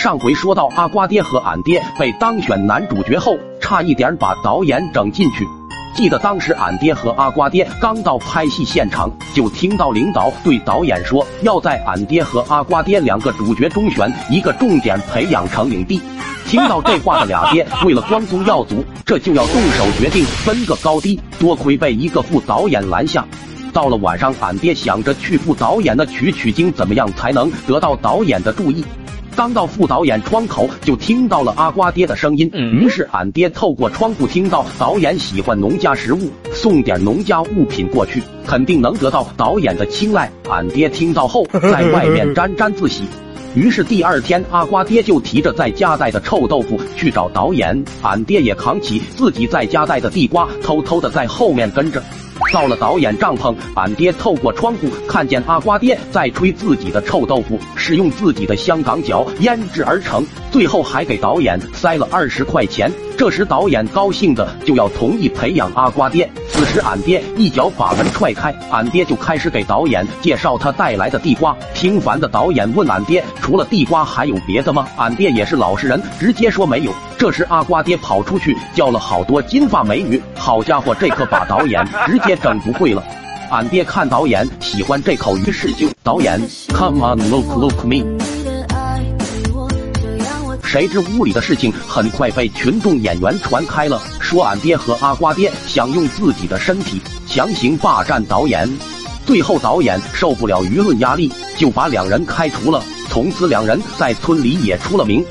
上回说到阿瓜爹和俺爹被当选男主角后，差一点把导演整进去。记得当时俺爹和阿瓜爹刚到拍戏现场，就听到领导对导演说，要在俺爹和阿瓜爹两个主角中选一个，重点培养成影帝。听到这话的俩爹，为了光宗耀祖，这就要动手决定分个高低。多亏被一个副导演拦下。到了晚上，俺爹想着去副导演那取取经，怎么样才能得到导演的注意？刚到副导演窗口，就听到了阿瓜爹的声音。于是俺爹透过窗户听到导演喜欢农家食物，送点农家物品过去，肯定能得到导演的青睐。俺爹听到后，在外面沾沾自喜。于是第二天，阿瓜爹就提着在家带的臭豆腐去找导演，俺爹也扛起自己在家带的地瓜，偷偷的在后面跟着。到了导演帐篷，俺爹透过窗户看见阿瓜爹在吹自己的臭豆腐，是用自己的香港脚腌制而成，最后还给导演塞了二十块钱。这时导演高兴的就要同意培养阿瓜爹。此时俺爹一脚把门踹开，俺爹就开始给导演介绍他带来的地瓜。听烦的导演问俺爹，除了地瓜还有别的吗？俺爹也是老实人，直接说没有。这时阿瓜爹跑出去叫了好多金发美女，好家伙，这可把导演 直接整不会了。俺爹看导演喜欢这口，于是就导演，Come on look look me。谁知屋里的事情很快被群众演员传开了，说俺爹和阿瓜爹想用自己的身体强行霸占导演。最后导演受不了舆论压力，就把两人开除了。从此两人在村里也出了名。